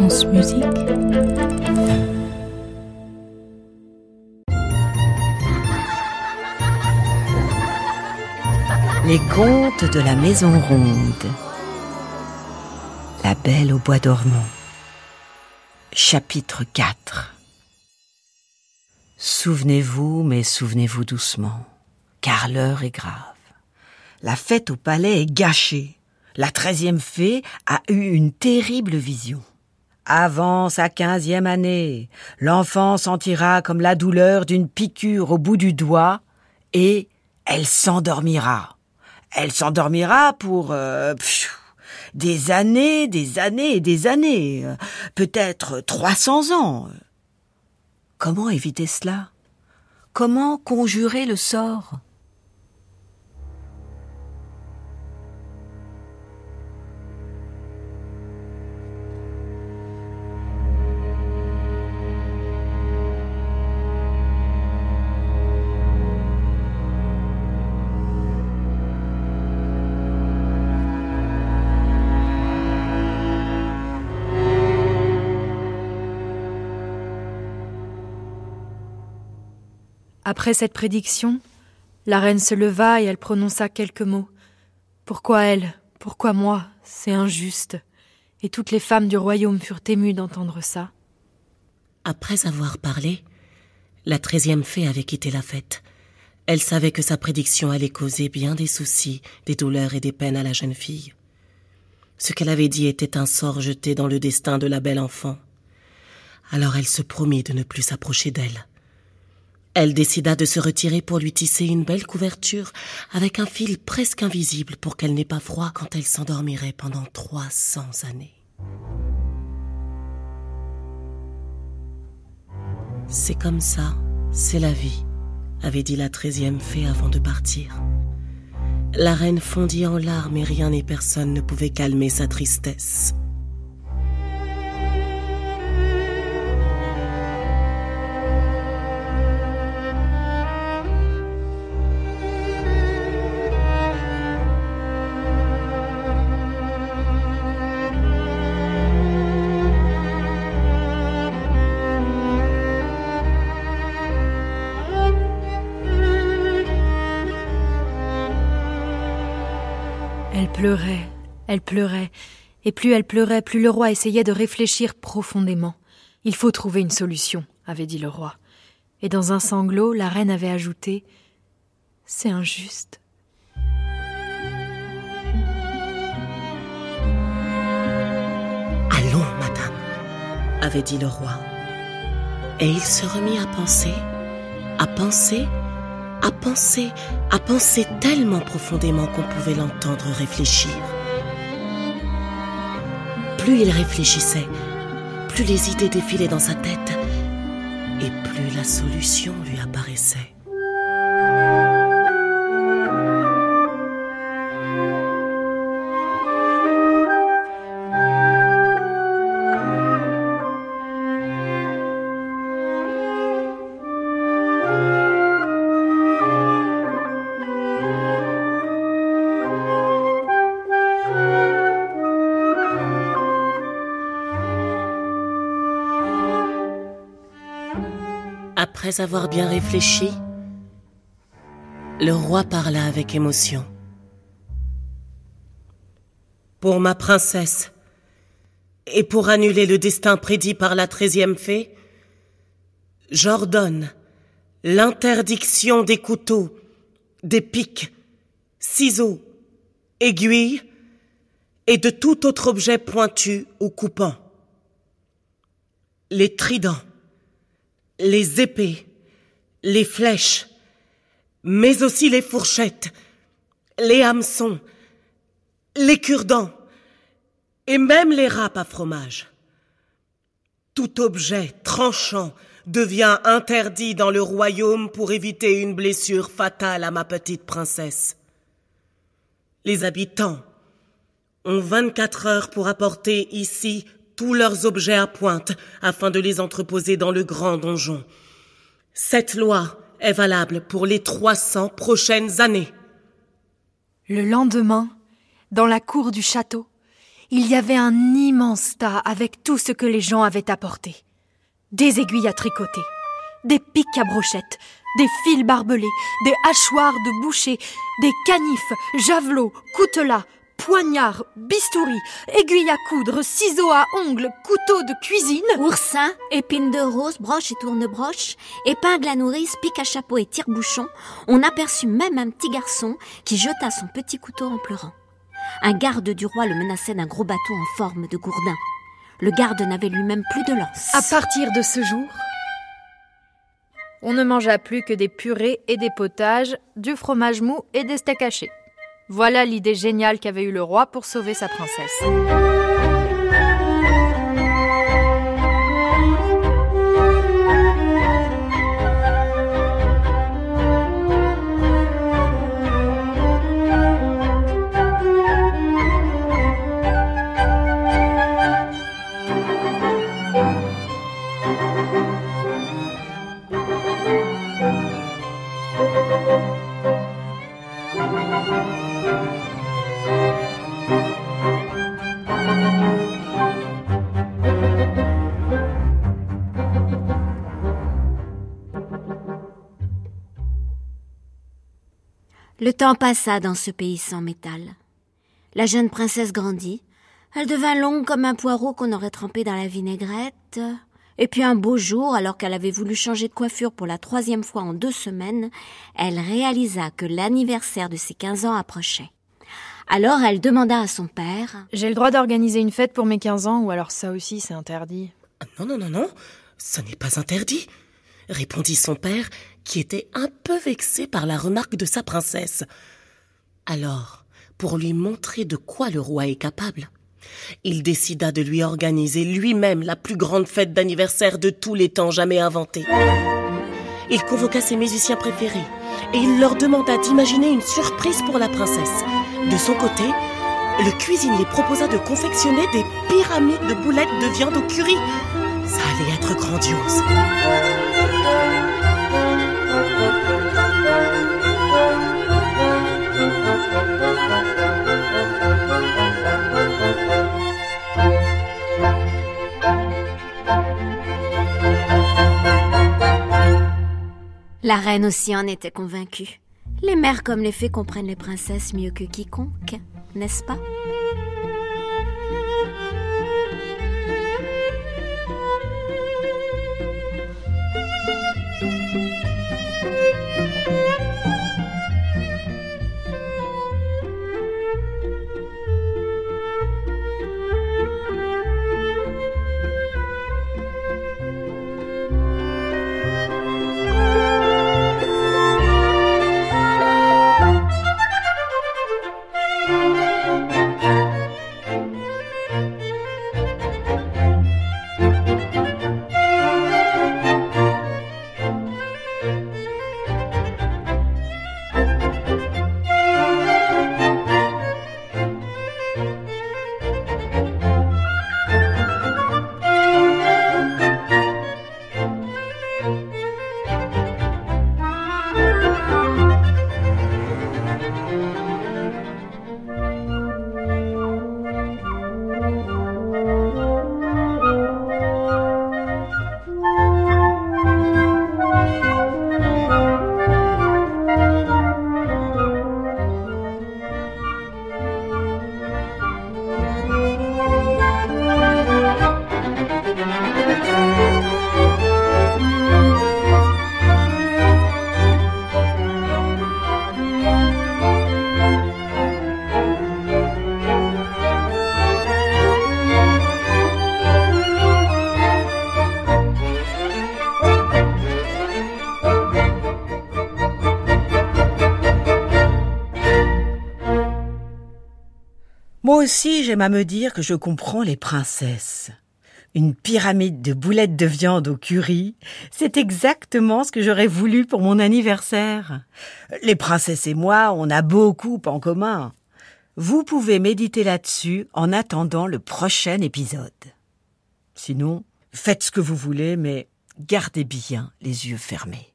Les contes de la Maison Ronde. La Belle au Bois dormant. Chapitre 4 Souvenez-vous, mais souvenez-vous doucement, car l'heure est grave. La fête au palais est gâchée. La treizième fée a eu une terrible vision. Avant sa quinzième année, l'enfant sentira comme la douleur d'une piqûre au bout du doigt et elle s'endormira. Elle s'endormira pour euh, des années, des années et des années, peut-être trois cents ans. Comment éviter cela? Comment conjurer le sort? Après cette prédiction, la reine se leva et elle prononça quelques mots. Pourquoi elle Pourquoi moi C'est injuste? Et toutes les femmes du royaume furent émues d'entendre ça. Après avoir parlé, la treizième fée avait quitté la fête. Elle savait que sa prédiction allait causer bien des soucis, des douleurs et des peines à la jeune fille. Ce qu'elle avait dit était un sort jeté dans le destin de la belle enfant. Alors elle se promit de ne plus s'approcher d'elle. Elle décida de se retirer pour lui tisser une belle couverture avec un fil presque invisible pour qu'elle n'ait pas froid quand elle s'endormirait pendant trois cents années. C'est comme ça, c'est la vie, avait dit la treizième fée avant de partir. La reine fondit en larmes et rien et personne ne pouvait calmer sa tristesse. Pleurait, elle pleurait, et plus elle pleurait, plus le roi essayait de réfléchir profondément. Il faut trouver une solution, avait dit le roi. Et dans un sanglot, la reine avait ajouté C'est injuste. Allons, madame, avait dit le roi. Et il se remit à penser, à penser, à penser, à penser tellement profondément qu'on pouvait l'entendre réfléchir. Plus il réfléchissait, plus les idées défilaient dans sa tête, et plus la solution lui apparaissait. Après avoir bien réfléchi, le roi parla avec émotion. Pour ma princesse, et pour annuler le destin prédit par la treizième fée, j'ordonne l'interdiction des couteaux, des pics, ciseaux, aiguilles et de tout autre objet pointu ou coupant. Les tridents, les épées, les flèches, mais aussi les fourchettes, les hameçons, les cure-dents et même les râpes à fromage. Tout objet tranchant devient interdit dans le royaume pour éviter une blessure fatale à ma petite princesse. Les habitants ont 24 heures pour apporter ici tous leurs objets à pointe afin de les entreposer dans le grand donjon. Cette loi est valable pour les 300 prochaines années. Le lendemain, dans la cour du château, il y avait un immense tas avec tout ce que les gens avaient apporté. Des aiguilles à tricoter, des pics à brochettes, des fils barbelés, des hachoirs de boucher, des canifs, javelots, coutelas, poignards, bistouris, aiguilles à coudre, ciseaux à ongles, couteaux de cuisine. Oursins, épines de rose, broches et tourne-broches, épingles à nourrice, pics à chapeau et tire-bouchon. On aperçut même un petit garçon qui jeta son petit couteau en pleurant. Un garde du roi le menaçait d'un gros bateau en forme de gourdin. Le garde n'avait lui-même plus de lance. À partir de ce jour, on ne mangea plus que des purées et des potages, du fromage mou et des steaks hachés. Voilà l'idée géniale qu'avait eue le roi pour sauver sa princesse. Le temps passa dans ce pays sans métal. La jeune princesse grandit. Elle devint longue comme un poireau qu'on aurait trempé dans la vinaigrette. Et puis un beau jour, alors qu'elle avait voulu changer de coiffure pour la troisième fois en deux semaines, elle réalisa que l'anniversaire de ses quinze ans approchait. Alors elle demanda à son père. J'ai le droit d'organiser une fête pour mes quinze ans ou alors ça aussi c'est interdit Non, non, non, non, ce n'est pas interdit, répondit son père, qui était un peu vexé par la remarque de sa princesse. Alors, pour lui montrer de quoi le roi est capable, il décida de lui organiser lui-même la plus grande fête d'anniversaire de tous les temps jamais inventée. Il convoqua ses musiciens préférés et il leur demanda d'imaginer une surprise pour la princesse. De son côté, le cuisinier proposa de confectionner des pyramides de boulettes de viande au curry. Ça allait être grandiose. La reine aussi en était convaincue. Les mères comme les fées comprennent les princesses mieux que quiconque, n'est-ce pas? Aussi, j'aime à me dire que je comprends les princesses. Une pyramide de boulettes de viande au curry, c'est exactement ce que j'aurais voulu pour mon anniversaire. Les princesses et moi, on a beaucoup en commun. Vous pouvez méditer là-dessus en attendant le prochain épisode. Sinon, faites ce que vous voulez, mais gardez bien les yeux fermés.